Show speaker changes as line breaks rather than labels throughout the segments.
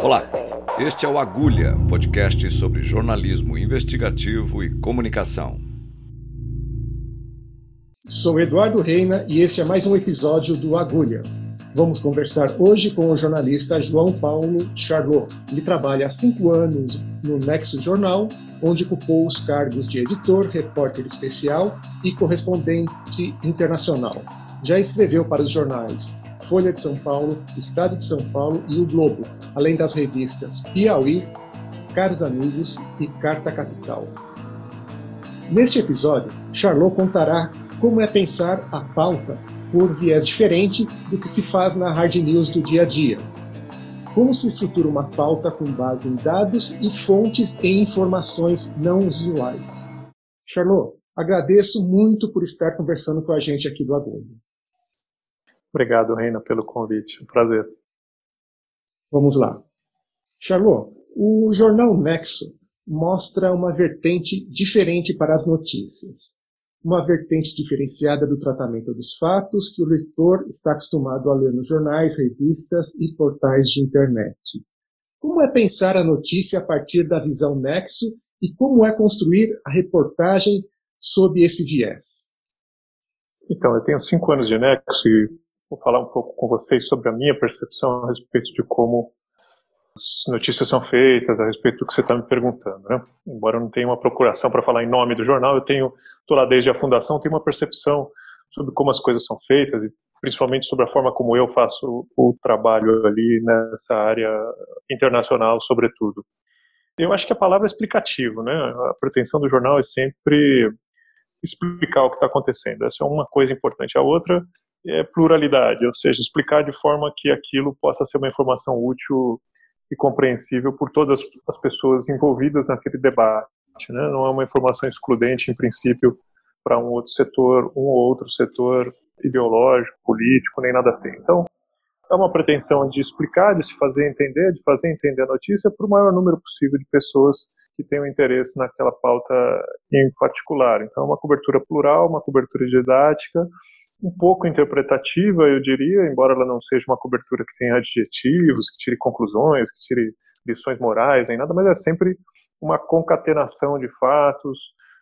Olá, este é o Agulha, podcast sobre jornalismo investigativo e comunicação.
Sou Eduardo Reina e este é mais um episódio do Agulha. Vamos conversar hoje com o jornalista João Paulo Charlot. Ele trabalha há cinco anos no Nexo Jornal, onde ocupou os cargos de editor, repórter especial e correspondente internacional. Já escreveu para os jornais Folha de São Paulo, Estado de São Paulo e O Globo, além das revistas Piauí, Caros Amigos e Carta Capital. Neste episódio, Charlot contará como é pensar a pauta por viés diferente do que se faz na hard news do dia a dia. Como se estrutura uma pauta com base em dados e fontes e informações não usuais. Charlot, agradeço muito por estar conversando com a gente aqui do Agulha.
Obrigado, Reina, pelo convite. Um prazer.
Vamos lá. Charlot, o jornal Nexo mostra uma vertente diferente para as notícias. Uma vertente diferenciada do tratamento dos fatos que o leitor está acostumado a ler nos jornais, revistas e portais de internet. Como é pensar a notícia a partir da visão Nexo e como é construir a reportagem sob esse viés?
Então, eu tenho cinco anos de Nexo e vou falar um pouco com vocês sobre a minha percepção a respeito de como as notícias são feitas, a respeito do que você está me perguntando. Né? Embora eu não tenha uma procuração para falar em nome do jornal, eu tenho, estou lá desde a fundação, tenho uma percepção sobre como as coisas são feitas e principalmente sobre a forma como eu faço o trabalho ali nessa área internacional, sobretudo. Eu acho que a palavra é explicativo, né? A pretensão do jornal é sempre explicar o que está acontecendo. Essa é uma coisa importante. A outra é pluralidade, ou seja, explicar de forma que aquilo possa ser uma informação útil e compreensível por todas as pessoas envolvidas naquele debate. Né? Não é uma informação excludente, em princípio, para um outro setor, um ou outro setor ideológico, político, nem nada assim. Então, é uma pretensão de explicar, de se fazer entender, de fazer entender a notícia para o maior número possível de pessoas que tenham interesse naquela pauta em particular. Então, é uma cobertura plural, uma cobertura didática, um pouco interpretativa, eu diria, embora ela não seja uma cobertura que tenha adjetivos, que tire conclusões, que tire lições morais, nem nada, mas é sempre uma concatenação de fatos,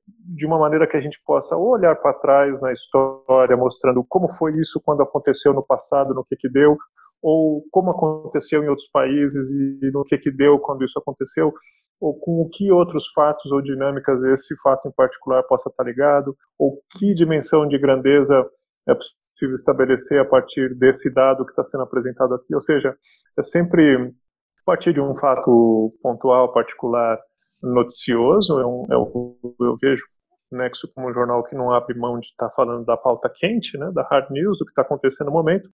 de uma maneira que a gente possa olhar para trás na história, mostrando como foi isso quando aconteceu no passado, no que que deu, ou como aconteceu em outros países e no que que deu quando isso aconteceu, ou com o que outros fatos ou dinâmicas esse fato em particular possa estar ligado, ou que dimensão de grandeza é possível estabelecer a partir desse dado que está sendo apresentado aqui. Ou seja, é sempre a partir de um fato pontual, particular, noticioso. É um, é eu vejo o Nexo como um jornal que não abre mão de estar tá falando da pauta quente, né, da hard news, do que está acontecendo no momento,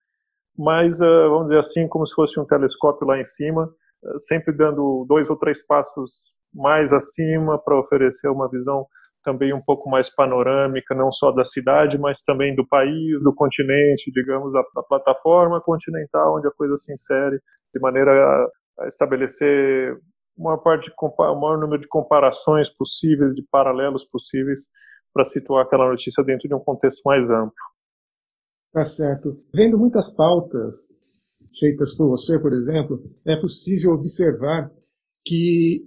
mas, uh, vamos dizer assim, como se fosse um telescópio lá em cima, uh, sempre dando dois ou três passos mais acima para oferecer uma visão também um pouco mais panorâmica, não só da cidade, mas também do país, do continente, digamos, da, da plataforma continental onde a coisa se insere, de maneira a, a estabelecer uma parte o maior número de comparações possíveis, de paralelos possíveis, para situar aquela notícia dentro de um contexto mais amplo.
Tá certo. Vendo muitas pautas feitas por você, por exemplo, é possível observar que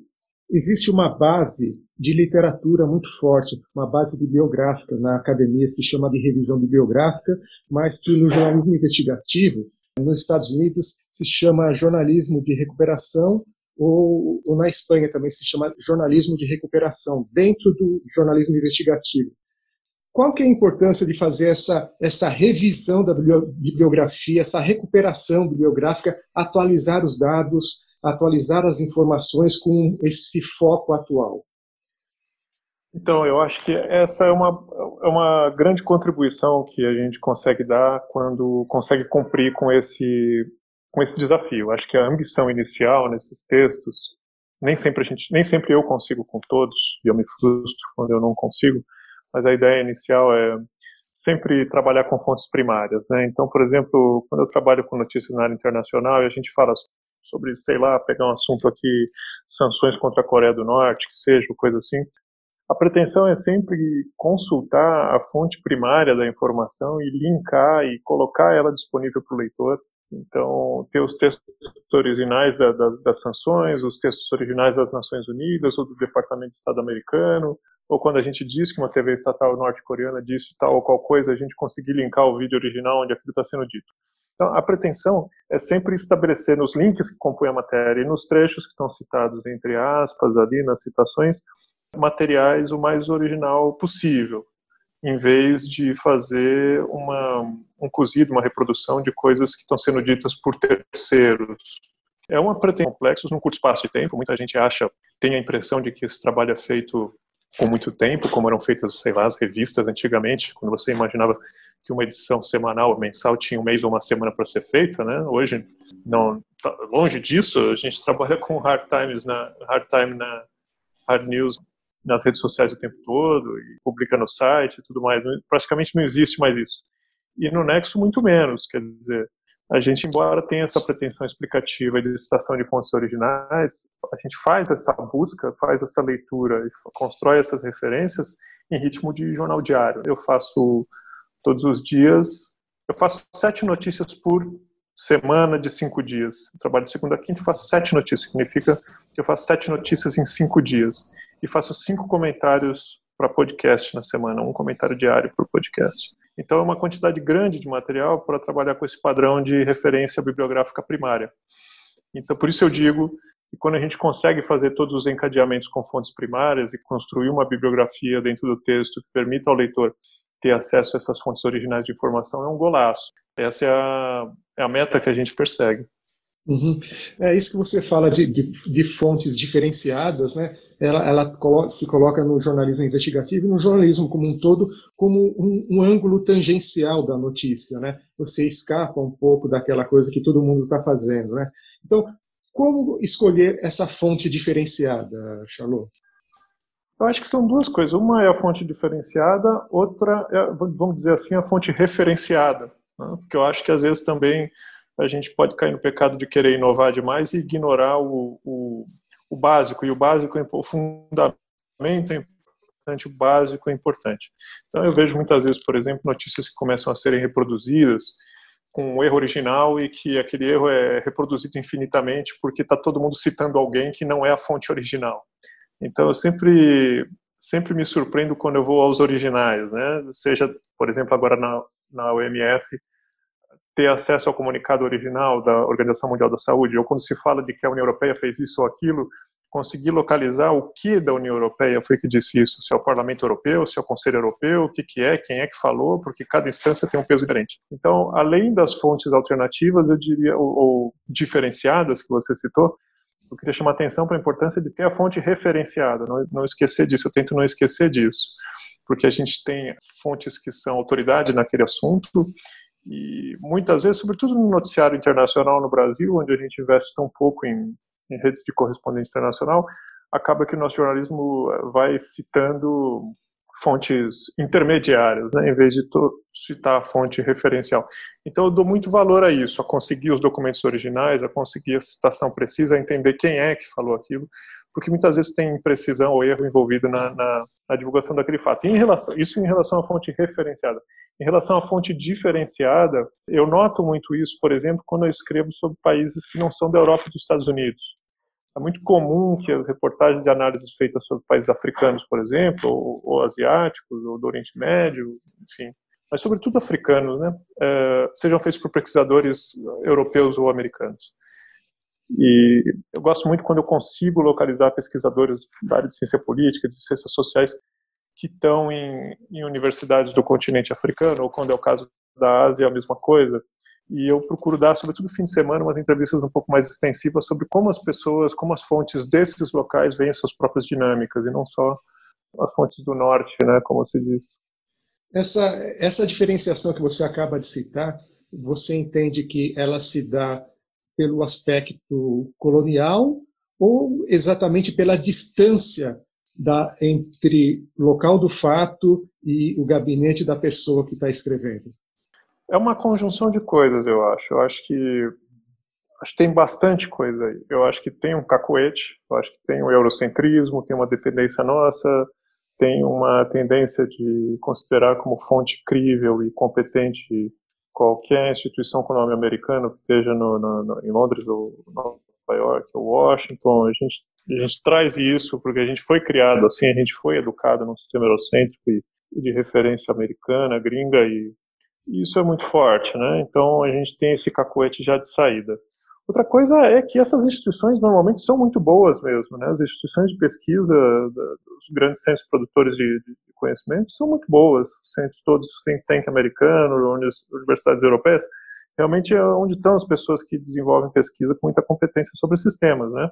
existe uma base de literatura muito forte, uma base bibliográfica. Na academia se chama de revisão bibliográfica, mas que no jornalismo investigativo, nos Estados Unidos, se chama jornalismo de recuperação, ou, ou na Espanha também se chama jornalismo de recuperação, dentro do jornalismo investigativo. Qual que é a importância de fazer essa, essa revisão da bibliografia, essa recuperação bibliográfica, atualizar os dados, atualizar as informações com esse foco atual?
Então, eu acho que essa é uma, é uma grande contribuição que a gente consegue dar quando consegue cumprir com esse, com esse desafio. Acho que a ambição inicial nesses textos, nem sempre, a gente, nem sempre eu consigo com todos, e eu me frustro quando eu não consigo, mas a ideia inicial é sempre trabalhar com fontes primárias. Né? Então, por exemplo, quando eu trabalho com notícias na área internacional e a gente fala sobre, sei lá, pegar um assunto aqui, sanções contra a Coreia do Norte, que seja, coisa assim, a pretensão é sempre consultar a fonte primária da informação e linkar e colocar ela disponível para o leitor Então, ter os textos originais da, da, das sanções, os textos originais das Nações Unidas ou do Departamento de Estado americano, ou quando a gente diz que uma TV estatal norte-coreana disse tal ou qual coisa, a gente conseguir linkar o vídeo original onde aquilo está sendo dito. Então, a pretensão é sempre estabelecer nos links que compõem a matéria e nos trechos que estão citados, entre aspas, ali nas citações, materiais o mais original possível em vez de fazer uma, um cozido, uma reprodução de coisas que estão sendo ditas por terceiros. É uma pretensão complexa num curto espaço de tempo. Muita gente acha, tem a impressão de que esse trabalho é feito com muito tempo, como eram feitas, sei lá, as revistas antigamente, quando você imaginava que uma edição semanal mensal tinha um mês ou uma semana para ser feita, né? Hoje não, tá longe disso. A gente trabalha com hard times na hard time na hard news nas redes sociais o tempo todo e publica no site e tudo mais. Praticamente não existe mais isso. E no Nexo, muito menos. Quer dizer, a gente, embora tenha essa pretensão explicativa de citação de fontes originais, a gente faz essa busca, faz essa leitura e constrói essas referências em ritmo de jornal diário. Eu faço todos os dias, eu faço sete notícias por semana de cinco dias. Eu trabalho de segunda a quinta e faço sete notícias. Significa que eu faço sete notícias em cinco dias e faço cinco comentários para podcast na semana, um comentário diário por podcast. Então é uma quantidade grande de material para trabalhar com esse padrão de referência bibliográfica primária. Então por isso eu digo que quando a gente consegue fazer todos os encadeamentos com fontes primárias e construir uma bibliografia dentro do texto que permita ao leitor ter acesso a essas fontes originais de informação é um golaço. Essa é a, é a meta que a gente persegue.
Uhum. É isso que você fala de, de, de fontes diferenciadas, né? Ela, ela se coloca no jornalismo investigativo e no jornalismo como um todo como um, um, ângulo tangencial da notícia, né? Você escapa um pouco daquela coisa que todo mundo está fazendo, né? Então, como escolher essa fonte diferenciada, Charlot?
Eu acho que são duas coisas. Uma é a fonte diferenciada, outra é, vamos dizer assim, a fonte referenciada. Né? Porque eu acho que às vezes também a gente pode cair no pecado de querer inovar demais e ignorar o, o, o básico. E o básico, é o fundamento é importante, o básico é importante. Então eu vejo muitas vezes, por exemplo, notícias que começam a serem reproduzidas com um erro original e que aquele erro é reproduzido infinitamente porque está todo mundo citando alguém que não é a fonte original. Então eu sempre sempre me surpreendo quando eu vou aos originais, né? Seja, por exemplo, agora na, na OMS ter acesso ao comunicado original da Organização Mundial da Saúde, ou quando se fala de que a União Europeia fez isso ou aquilo, conseguir localizar o que da União Europeia foi que disse isso, se é o Parlamento Europeu, se é o Conselho Europeu, o que, que é, quem é que falou, porque cada instância tem um peso diferente. Então, além das fontes alternativas, eu diria, ou, ou diferenciadas que você citou, eu queria chamar a atenção para a importância de ter a fonte referenciada, não, não esquecer disso, eu tento não esquecer disso, porque a gente tem fontes que são autoridade naquele assunto e muitas vezes, sobretudo no noticiário internacional no Brasil, onde a gente investe tão pouco em, em redes de correspondente internacional, acaba que o nosso jornalismo vai citando fontes intermediárias, né, em vez de citar a fonte referencial. Então eu dou muito valor a isso, a conseguir os documentos originais, a conseguir a citação precisa, a entender quem é que falou aquilo, porque muitas vezes tem imprecisão ou erro envolvido na, na, na divulgação daquele fato. Em relação, isso em relação à fonte referenciada. Em relação à fonte diferenciada, eu noto muito isso, por exemplo, quando eu escrevo sobre países que não são da Europa e dos Estados Unidos. É muito comum que as reportagens de análises feitas sobre países africanos, por exemplo, ou, ou asiáticos, ou do Oriente Médio, enfim, mas sobretudo africanos, né, é, sejam feitos por pesquisadores europeus ou americanos. E eu gosto muito quando eu consigo localizar pesquisadores da área de ciência política, de ciências sociais, que estão em, em universidades do continente africano, ou quando é o caso da Ásia, a mesma coisa, e eu procuro dar, sobretudo no fim de semana, umas entrevistas um pouco mais extensivas sobre como as pessoas, como as fontes desses locais veem suas próprias dinâmicas e não só as fontes do norte, né, como se diz.
Essa essa diferenciação que você acaba de citar, você entende que ela se dá pelo aspecto colonial ou exatamente pela distância da, entre local do fato e o gabinete da pessoa que está escrevendo?
É uma conjunção de coisas, eu acho. Eu acho que acho que tem bastante coisa aí. Eu acho que tem um cacoete, eu acho que tem o um eurocentrismo, tem uma dependência nossa, tem uma tendência de considerar como fonte crível e competente qualquer instituição com nome americano que esteja no, no, no, em Londres ou Nova York ou Washington, a gente, a gente traz isso porque a gente foi criado assim, a gente foi educado num sistema eurocêntrico e, e de referência americana, gringa, e, e isso é muito forte, né? Então a gente tem esse cacoete já de saída. Outra coisa é que essas instituições normalmente são muito boas mesmo, né? As instituições de pesquisa dos grandes centros produtores de, de conhecimento são muito boas. Os centros todos, think tank americano, universidades europeias, realmente é onde estão as pessoas que desenvolvem pesquisa com muita competência sobre sistemas, né?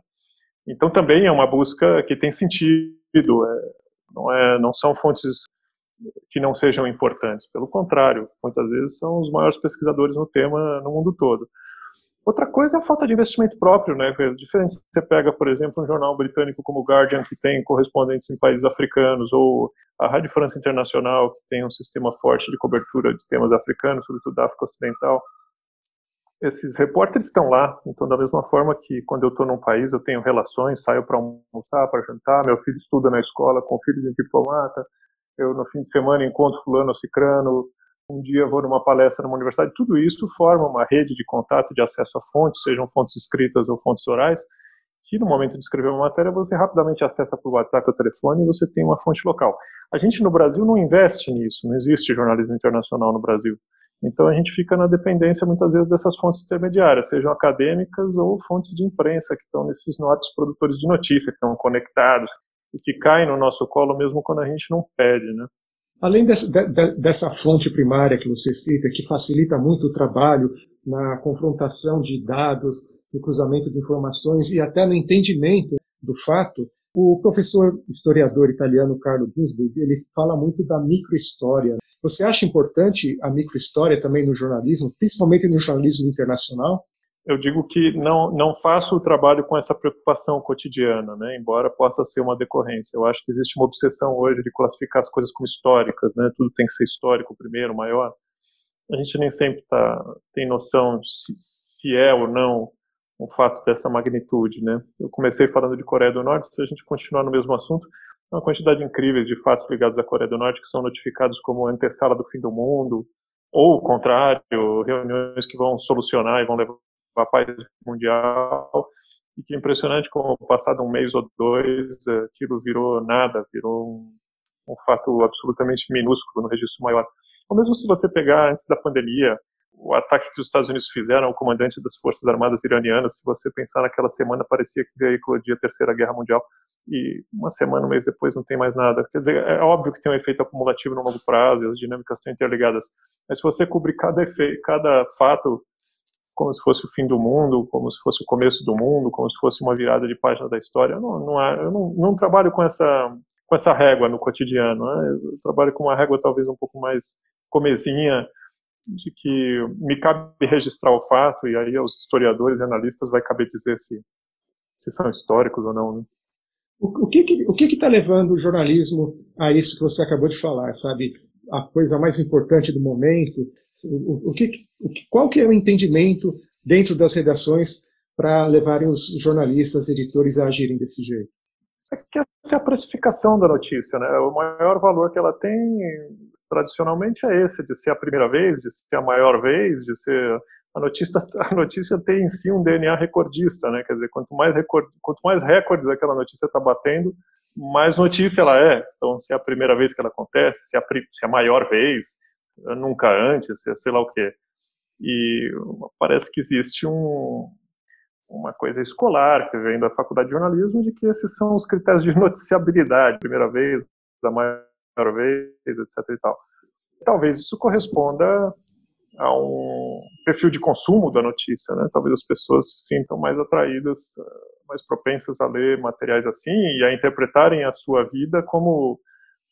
Então também é uma busca que tem sentido. É, não, é, não são fontes que não sejam importantes. Pelo contrário, muitas vezes são os maiores pesquisadores no tema no mundo todo. Outra coisa é a falta de investimento próprio, né? É diferente você pega, por exemplo, um jornal britânico como o Guardian, que tem correspondentes em países africanos, ou a Rádio França Internacional, que tem um sistema forte de cobertura de temas africanos, sobretudo da África Ocidental. Esses repórteres estão lá, então da mesma forma que quando eu estou num país eu tenho relações, saio para almoçar, para jantar, meu filho estuda na escola com filho de um diplomata, eu no fim de semana encontro fulano ou cicrano, um dia vou numa palestra numa universidade, tudo isso forma uma rede de contato, de acesso a fontes, sejam fontes escritas ou fontes orais, que no momento de escrever uma matéria você rapidamente acessa por WhatsApp ou telefone e você tem uma fonte local. A gente no Brasil não investe nisso, não existe jornalismo internacional no Brasil. Então a gente fica na dependência muitas vezes dessas fontes intermediárias, sejam acadêmicas ou fontes de imprensa que estão nesses nortes produtores de notícia, que estão conectados e que caem no nosso colo mesmo quando a gente não pede, né?
Além dessa, de, dessa fonte primária que você cita, que facilita muito o trabalho na confrontação de dados, no cruzamento de informações e até no entendimento do fato, o professor historiador italiano Carlo Ginsburg ele fala muito da microhistória. Você acha importante a microhistória também no jornalismo, principalmente no jornalismo internacional?
Eu digo que não, não faço o trabalho com essa preocupação cotidiana, né, embora possa ser uma decorrência. Eu acho que existe uma obsessão hoje de classificar as coisas como históricas, né, tudo tem que ser histórico primeiro, maior. A gente nem sempre tá, tem noção se, se é ou não um fato dessa magnitude. Né. Eu comecei falando de Coreia do Norte, se a gente continuar no mesmo assunto, uma quantidade incrível de fatos ligados à Coreia do Norte que são notificados como antessala do fim do mundo, ou o contrário, reuniões que vão solucionar e vão levar a paz mundial e que é impressionante como passado um mês ou dois aquilo virou nada, virou um, um fato absolutamente minúsculo no registro maior. Ou mesmo se você pegar antes da pandemia, o ataque que os Estados Unidos fizeram ao comandante das Forças Armadas iranianas, se você pensar naquela semana, parecia que ia eclodir a Terceira Guerra Mundial, e uma semana, um mês depois, não tem mais nada. Quer dizer, é óbvio que tem um efeito acumulativo no longo prazo, e as dinâmicas estão interligadas, mas se você cobrir cada, efeito, cada fato como se fosse o fim do mundo, como se fosse o começo do mundo, como se fosse uma virada de página da história. Eu não, não, eu não, não trabalho com essa, com essa régua no cotidiano. Né? Eu trabalho com uma régua talvez um pouco mais comezinha, de que me cabe registrar o fato, e aí aos historiadores e analistas vai caber dizer se, se são históricos ou não. Né?
O, o que está tá levando o jornalismo a isso que você acabou de falar, sabe? A coisa mais importante do momento? O, o que, o, qual que é o entendimento dentro das redações para levarem os jornalistas, editores a agirem desse jeito?
É que essa é a precificação da notícia, né? O maior valor que ela tem tradicionalmente é esse, de ser a primeira vez, de ser a maior vez, de ser a notícia, a notícia tem em si um DNA recordista, né? Quer dizer, quanto mais, record, quanto mais recordes aquela notícia está batendo, mais notícia ela é. Então, se é a primeira vez que ela acontece, se é a, se é a maior vez, nunca antes, é sei lá o quê. E parece que existe um, uma coisa escolar que vem da faculdade de jornalismo de que esses são os critérios de noticiabilidade, primeira vez, da maior vez, etc. E tal. Talvez isso corresponda a um perfil de consumo da notícia, né? Talvez as pessoas se sintam mais atraídas, eh, mais propensas a ler materiais assim e a interpretarem a sua vida como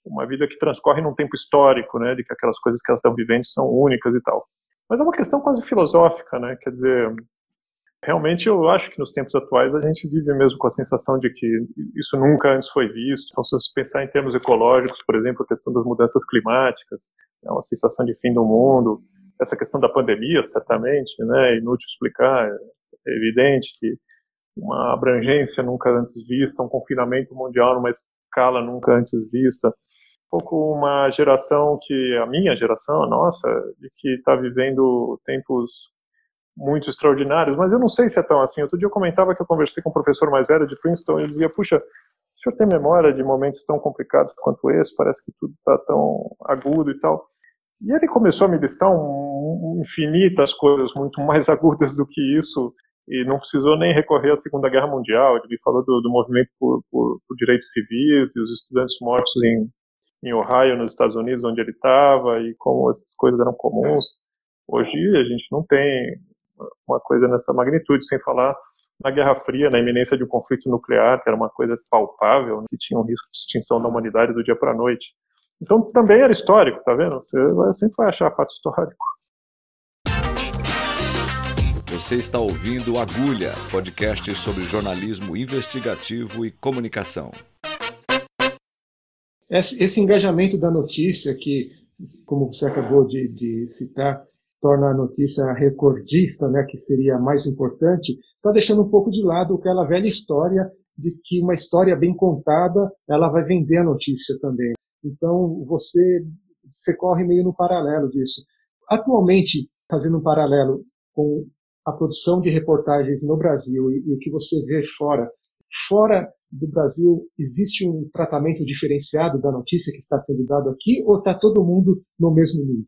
uma vida que transcorre num tempo histórico, né? De que aquelas coisas que elas estão vivendo são únicas e tal. Mas é uma questão quase filosófica, né? Quer dizer, realmente eu acho que nos tempos atuais a gente vive mesmo com a sensação de que isso nunca antes foi visto. Então, se você pensar em termos ecológicos, por exemplo, a questão das mudanças climáticas, é uma sensação de fim do mundo essa questão da pandemia, certamente, né, é inútil explicar, é evidente que uma abrangência nunca antes vista, um confinamento mundial numa escala nunca antes vista, pouco uma geração que a minha geração, a nossa, de que está vivendo tempos muito extraordinários, mas eu não sei se é tão assim. Outro dia eu comentava que eu conversei com um professor mais velho de Princeton e ele dizia: Puxa, o senhor tem memória de momentos tão complicados quanto esse? Parece que tudo está tão agudo e tal. E ele começou a me listar um, infinitas coisas muito mais agudas do que isso e não precisou nem recorrer à Segunda Guerra Mundial. Ele falou do, do movimento por, por, por, direitos civis e os estudantes mortos em, em Ohio, nos Estados Unidos, onde ele estava, e como essas coisas eram comuns. Hoje a gente não tem uma coisa nessa magnitude, sem falar na Guerra Fria, na iminência de um conflito nuclear, que era uma coisa palpável, né, que tinha um risco de extinção da humanidade do dia para a noite. Então também era histórico, tá vendo? Você sempre vai achar fato histórico.
Você está ouvindo Agulha, podcast sobre jornalismo investigativo e comunicação.
Esse engajamento da notícia, que, como você acabou de, de citar, torna a notícia recordista, né, que seria a mais importante, está deixando um pouco de lado aquela velha história de que uma história bem contada ela vai vender a notícia também. Então você você corre meio no paralelo disso. Atualmente, fazendo um paralelo com a produção de reportagens no Brasil e, e o que você vê fora, fora do Brasil existe um tratamento diferenciado da notícia que está sendo dado aqui ou está todo mundo no mesmo nível?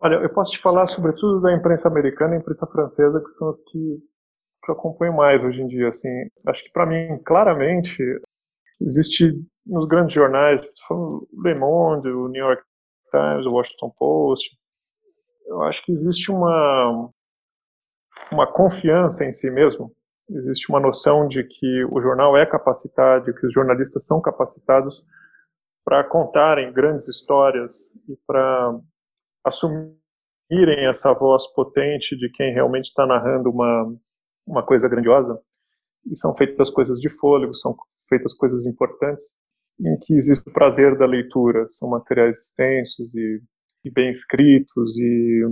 Olha, eu posso te falar sobretudo da imprensa americana e imprensa francesa, que são as que, que eu acompanho mais hoje em dia. Assim, acho que para mim, claramente, existe nos grandes jornais, o Le Monde, o New York Times, o Washington Post, eu acho que existe uma uma confiança em si mesmo. Existe uma noção de que o jornal é capacitado, que os jornalistas são capacitados para contarem grandes histórias e para assumirem essa voz potente de quem realmente está narrando uma, uma coisa grandiosa. E são feitas coisas de fôlego, são feitas coisas importantes, em que existe o prazer da leitura. São materiais extensos e, e bem escritos, e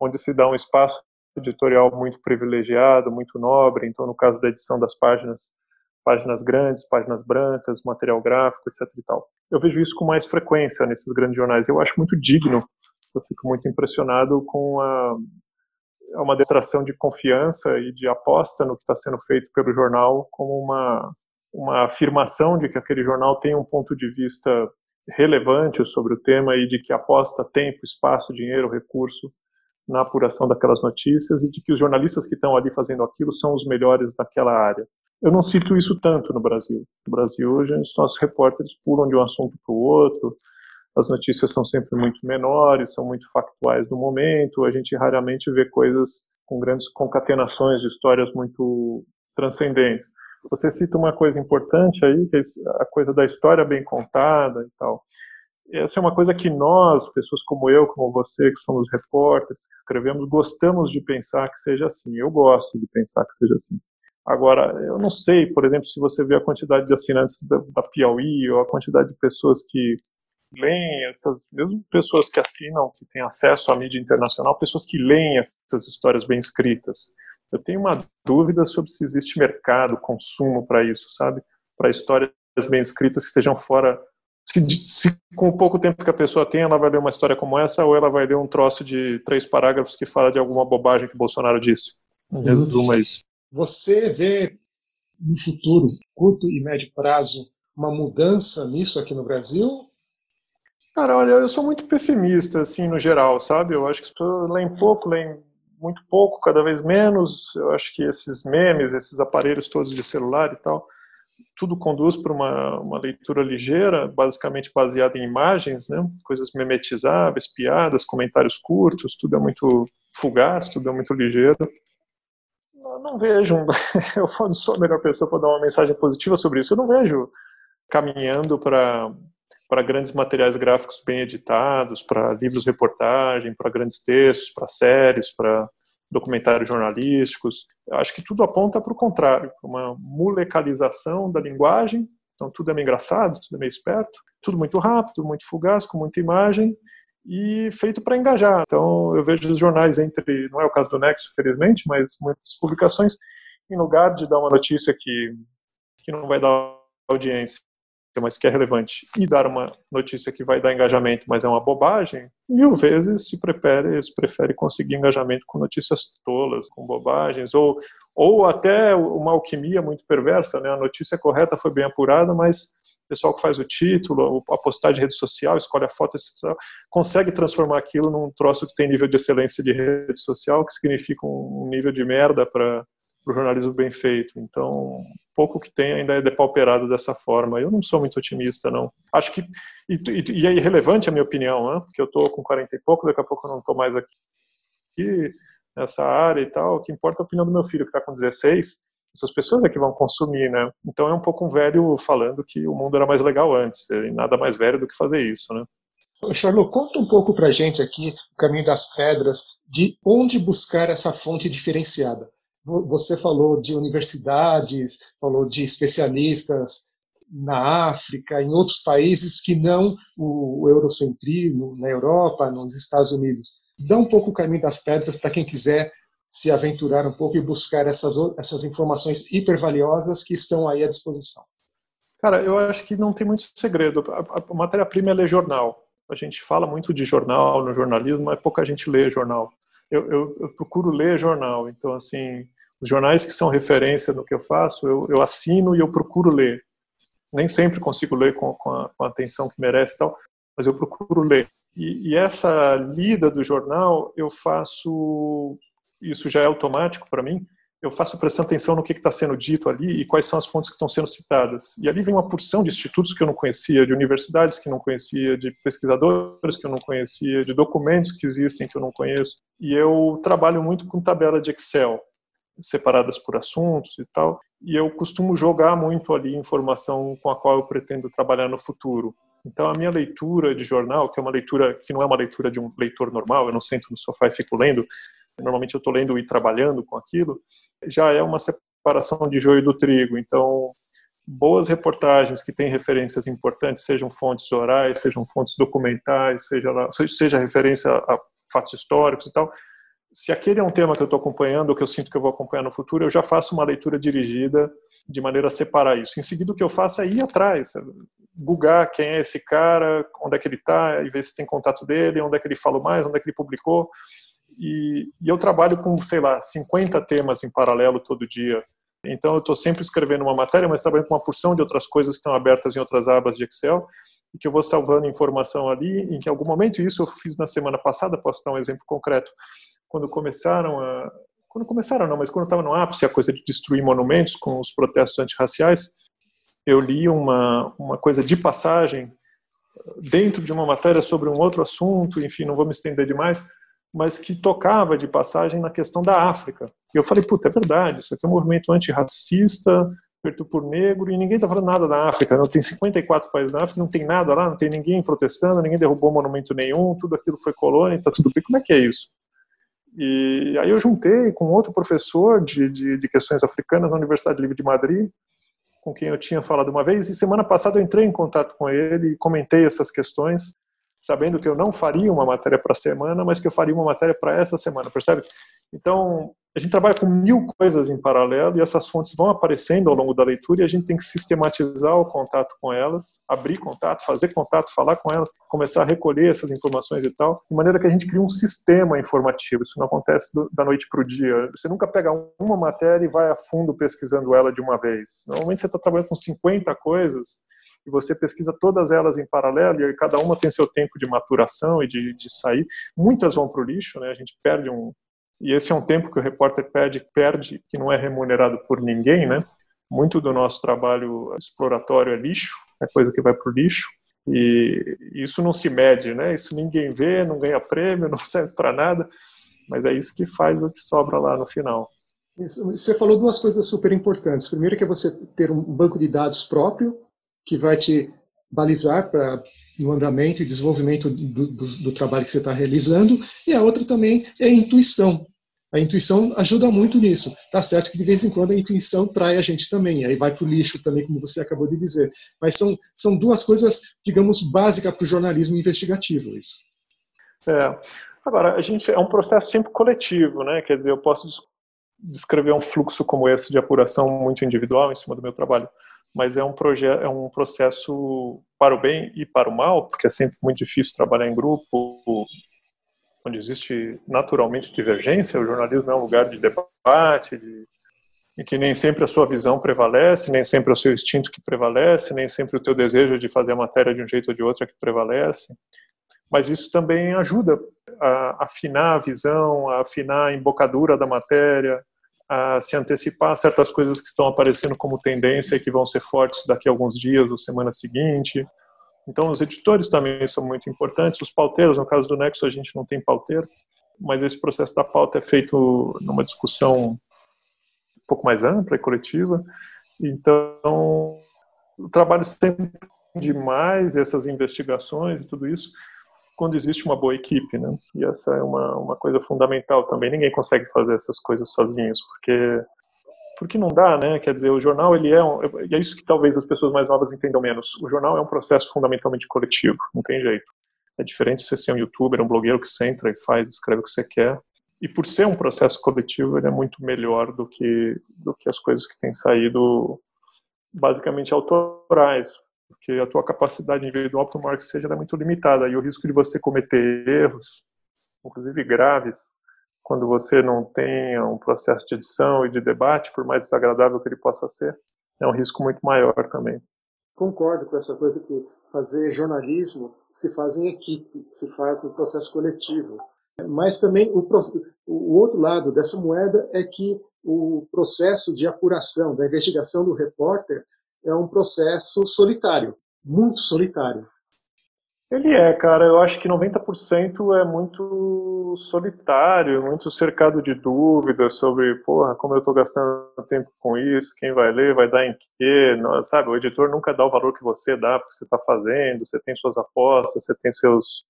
onde se dá um espaço editorial muito privilegiado, muito nobre. Então, no caso da edição das páginas, páginas grandes, páginas brancas, material gráfico, etc. E tal. Eu vejo isso com mais frequência nesses grandes jornais. Eu acho muito digno. Eu fico muito impressionado com a, uma demonstração de confiança e de aposta no que está sendo feito pelo jornal como uma uma afirmação de que aquele jornal tem um ponto de vista relevante sobre o tema e de que aposta tempo, espaço, dinheiro, recurso na apuração daquelas notícias e de que os jornalistas que estão ali fazendo aquilo são os melhores daquela área. Eu não cito isso tanto no Brasil. No Brasil, hoje, os nossos repórteres pulam de um assunto para o outro, as notícias são sempre muito menores, são muito factuais no momento, a gente raramente vê coisas com grandes concatenações de histórias muito transcendentes. Você cita uma coisa importante aí, que é a coisa da história bem contada e tal. Essa é uma coisa que nós, pessoas como eu, como você, que somos repórteres, que escrevemos, gostamos de pensar que seja assim. Eu gosto de pensar que seja assim. Agora, eu não sei, por exemplo, se você vê a quantidade de assinantes da, da Piauí ou a quantidade de pessoas que leem essas, mesmo pessoas que assinam, que têm acesso à mídia internacional, pessoas que leem essas histórias bem escritas. Eu tenho uma dúvida sobre se existe mercado, consumo para isso, sabe? Para histórias bem escritas que estejam fora. Se, se, com o pouco tempo que a pessoa tem, ela vai ler uma história como essa, ou ela vai ler um troço de três parágrafos que fala de alguma bobagem que Bolsonaro disse. Em resumo, é isso.
Você vê no futuro, curto e médio prazo, uma mudança nisso aqui no Brasil?
Cara, olha, eu sou muito pessimista, assim, no geral, sabe? Eu acho que as pessoas leem pouco, leem muito pouco, cada vez menos. Eu acho que esses memes, esses aparelhos todos de celular e tal, tudo conduz para uma, uma leitura ligeira, basicamente baseada em imagens, né? coisas memetizáveis, piadas, comentários curtos, tudo é muito fugaz, tudo é muito ligeiro. Eu não vejo, eu não sou a melhor pessoa para dar uma mensagem positiva sobre isso, eu não vejo caminhando para para grandes materiais gráficos bem editados, para livros reportagem, para grandes textos, para séries, para documentários jornalísticos. Eu acho que tudo aponta para o contrário, uma molecalização da linguagem. Então tudo é meio engraçado, tudo é meio esperto, tudo muito rápido, muito fugaz, com muita imagem e feito para engajar. Então eu vejo os jornais entre, não é o caso do Nexo, felizmente, mas muitas publicações, em lugar de dar uma notícia que que não vai dar audiência mas que é relevante, e dar uma notícia que vai dar engajamento, mas é uma bobagem, mil vezes se prefere, se prefere conseguir engajamento com notícias tolas, com bobagens, ou, ou até uma alquimia muito perversa, né? A notícia correta foi bem apurada, mas o pessoal que faz o título, a postagem de rede social, escolhe a foto, consegue transformar aquilo num troço que tem nível de excelência de rede social, que significa um nível de merda para o jornalismo bem feito. Então, pouco que tem ainda é depauperado dessa forma. Eu não sou muito otimista, não. Acho que. E, e, e é irrelevante a minha opinião, né? porque eu estou com 40 e pouco, daqui a pouco eu não estou mais aqui nessa área e tal. O que importa é a opinião do meu filho, que está com 16. Essas pessoas é que vão consumir, né? Então é um pouco um velho falando que o mundo era mais legal antes. E nada mais velho do que fazer isso, né?
Charlot, conta um pouco pra gente aqui, o caminho das pedras, de onde buscar essa fonte diferenciada. Você falou de universidades, falou de especialistas na África, em outros países que não o eurocentrismo, na Europa, nos Estados Unidos. Dá um pouco o caminho das pedras para quem quiser se aventurar um pouco e buscar essas, essas informações hipervaliosas que estão aí à disposição.
Cara, eu acho que não tem muito segredo. A, matéria-prima é ler jornal. A gente fala muito de jornal no jornalismo, mas pouca gente lê jornal eu, eu, eu, procuro ler jornal. Então, assim, os jornais que são referência no que eu faço, eu, eu assino e eu procuro ler. Nem sempre consigo ler com, com, a, com a, atenção que merece tal, mas eu procuro ler. E, e essa lida do jornal, eu faço, isso já é automático para mim, eu faço prestando atenção no que está sendo dito ali e quais são as fontes que estão sendo citadas. E ali vem uma porção de institutos que eu não conhecia, de universidades que eu não conhecia, de pesquisadores que eu não conhecia, de documentos que existem que eu não conheço. E eu trabalho muito com tabela de Excel, separadas por assuntos e tal. E eu costumo jogar muito ali informação com a qual eu pretendo trabalhar no futuro. Então, a minha leitura de jornal, que é uma leitura que não é uma leitura de um leitor normal, eu não sento no sofá e fico lendo, normalmente eu estou lendo e trabalhando com aquilo, já é uma separação de joio do trigo. Então, boas reportagens que têm referências importantes, sejam fontes orais, sejam fontes documentais, seja, lá, seja referência a fatos históricos e tal. Se aquele é um tema que eu estou acompanhando, ou que eu sinto que eu vou acompanhar no futuro, eu já faço uma leitura dirigida de maneira a separar isso. Em seguida, o que eu faço é ir atrás, googar quem é esse cara, onde é que ele está, e ver se tem contato dele, onde é que ele falou mais, onde é que ele publicou. E, e eu trabalho com, sei lá, 50 temas em paralelo todo dia. Então eu estou sempre escrevendo uma matéria, mas trabalhando com uma porção de outras coisas que estão abertas em outras abas de Excel e que eu vou salvando informação ali, em que em algum momento, isso eu fiz na semana passada, posso dar um exemplo concreto, quando começaram a... Quando começaram não, mas quando estava no ápice a coisa de destruir monumentos com os protestos antirraciais, eu li uma, uma coisa de passagem dentro de uma matéria sobre um outro assunto, enfim, não vou me estender demais, mas que tocava de passagem na questão da África. E eu falei, puta, é verdade, isso aqui é um movimento antirracista, feito por negro, e ninguém está falando nada da África. Não tem 54 países na África, não tem nada lá, não tem ninguém protestando, ninguém derrubou monumento nenhum, tudo aquilo foi colônia, está tudo bem. Como é que é isso? E aí eu juntei com outro professor de, de, de questões africanas na Universidade Livre de Madrid, com quem eu tinha falado uma vez, e semana passada eu entrei em contato com ele e comentei essas questões sabendo que eu não faria uma matéria para a semana, mas que eu faria uma matéria para essa semana, percebe? Então, a gente trabalha com mil coisas em paralelo e essas fontes vão aparecendo ao longo da leitura e a gente tem que sistematizar o contato com elas, abrir contato, fazer contato, falar com elas, começar a recolher essas informações e tal, de maneira que a gente cria um sistema informativo. Isso não acontece do, da noite para o dia. Você nunca pega uma matéria e vai a fundo pesquisando ela de uma vez. Normalmente você está trabalhando com 50 coisas e você pesquisa todas elas em paralelo e cada uma tem seu tempo de maturação e de, de sair. Muitas vão para o lixo, né? A gente perde um e esse é um tempo que o repórter perde, perde que não é remunerado por ninguém, né? Muito do nosso trabalho exploratório é lixo, é coisa que vai para o lixo e isso não se mede, né? Isso ninguém vê, não ganha prêmio, não serve para nada, mas é isso que faz o que sobra lá no final.
Isso. Você falou duas coisas super importantes. Primeiro que é você ter um banco de dados próprio, que vai te balizar para no andamento e desenvolvimento do, do, do trabalho que você está realizando, e a outra também é a intuição. A intuição ajuda muito nisso. Tá certo que de vez em quando a intuição trai a gente também, aí vai para o lixo também, como você acabou de dizer. Mas são, são duas coisas, digamos, básicas para o jornalismo investigativo. Isso.
É. Agora, a gente é um processo sempre coletivo, né? Quer dizer, eu posso descrever um fluxo como esse de apuração muito individual em cima do meu trabalho, mas é um projeto, é um processo para o bem e para o mal, porque é sempre muito difícil trabalhar em grupo, onde existe naturalmente divergência. O jornalismo é um lugar de debate, de, em que nem sempre a sua visão prevalece, nem sempre é o seu instinto que prevalece, nem sempre o teu desejo de fazer a matéria de um jeito ou de outro é que prevalece. Mas isso também ajuda a afinar a visão, a afinar a embocadura da matéria, a se antecipar a certas coisas que estão aparecendo como tendência e que vão ser fortes daqui a alguns dias ou semana seguinte. Então, os editores também são muito importantes. Os pauteiros, no caso do Nexo, a gente não tem pauteiro, mas esse processo da pauta é feito numa discussão um pouco mais ampla e coletiva. Então, o trabalho sempre demais essas investigações e tudo isso quando existe uma boa equipe, né? E essa é uma, uma coisa fundamental também. Ninguém consegue fazer essas coisas sozinhos, porque porque não dá, né? Quer dizer, o jornal ele é um, e é isso que talvez as pessoas mais novas entendam menos. O jornal é um processo fundamentalmente coletivo, não tem jeito. É diferente de você ser um youtuber, um blogueiro que você entra e faz, escreve o que você quer. E por ser um processo coletivo, ele é muito melhor do que do que as coisas que têm saído basicamente autorais porque a tua capacidade individual, por maior que seja, é muito limitada. E o risco de você cometer erros, inclusive graves, quando você não tem um processo de edição e de debate, por mais desagradável que ele possa ser, é um risco muito maior também.
Concordo com essa coisa que fazer jornalismo se faz em equipe, se faz no processo coletivo. Mas também o, o outro lado dessa moeda é que o processo de apuração, da investigação do repórter, é um processo solitário, muito solitário.
Ele é, cara, eu acho que 90% é muito solitário, muito cercado de dúvidas sobre, porra, como eu estou gastando tempo com isso, quem vai ler, vai dar em quê, não, sabe? O editor nunca dá o valor que você dá porque você está fazendo, você tem suas apostas, você tem seus,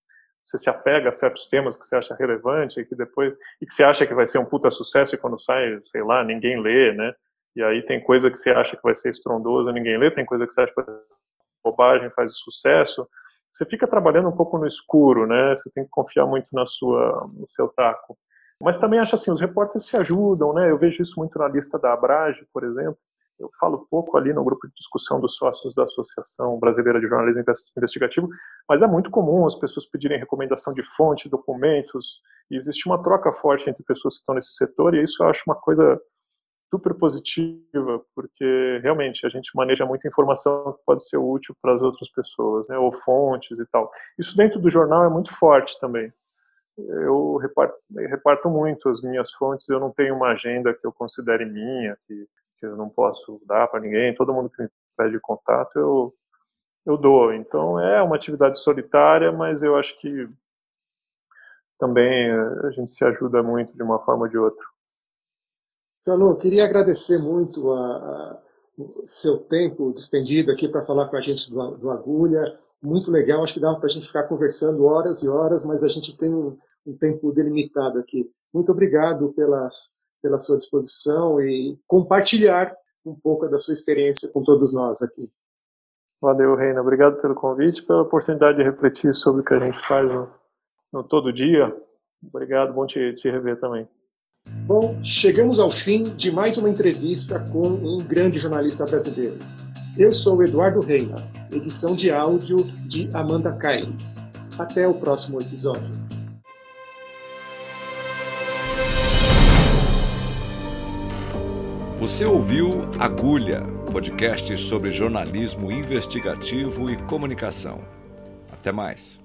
você se apega a certos temas que você acha relevante e que depois e que você acha que vai ser um puta sucesso e quando sai, sei lá, ninguém lê, né? E aí tem coisa que você acha que vai ser estrondoso, ninguém lê, tem coisa que você acha que vai ser bobagem, faz sucesso. Você fica trabalhando um pouco no escuro, né? Você tem que confiar muito na sua, no seu taco. Mas também acho assim, os repórteres se ajudam, né? Eu vejo isso muito na lista da Abrage, por exemplo. Eu falo pouco ali no grupo de discussão dos sócios da Associação Brasileira de Jornalismo Investigativo, mas é muito comum as pessoas pedirem recomendação de fonte, documentos, e existe uma troca forte entre pessoas que estão nesse setor, e isso eu acho uma coisa super positiva, porque realmente a gente maneja muita informação que pode ser útil para as outras pessoas, né, ou fontes e tal. Isso dentro do jornal é muito forte também. Eu reparto, reparto muito as minhas fontes, eu não tenho uma agenda que eu considere minha, que, que eu não posso dar para ninguém, todo mundo que me pede contato, eu, eu dou. Então é uma atividade solitária, mas eu acho que também a gente se ajuda muito de uma forma ou de outra.
Carlão, queria agradecer muito a, a seu tempo despendido aqui para falar com a gente do, do, Agulha. Muito legal, acho que dava para a gente ficar conversando horas e horas, mas a gente tem um, um tempo delimitado aqui. Muito obrigado pelas, pela sua disposição e compartilhar um pouco da sua experiência com todos nós aqui.
Valeu, Reina. Obrigado pelo convite, pela oportunidade de refletir sobre o que a gente faz no, no todo dia. Obrigado, bom te, te rever também.
Bom, chegamos ao fim de mais uma entrevista com um grande jornalista brasileiro. Eu sou Eduardo Reina, edição de áudio de Amanda Caires. Até o próximo episódio.
Você ouviu Agulha, podcast sobre jornalismo investigativo e comunicação. Até mais.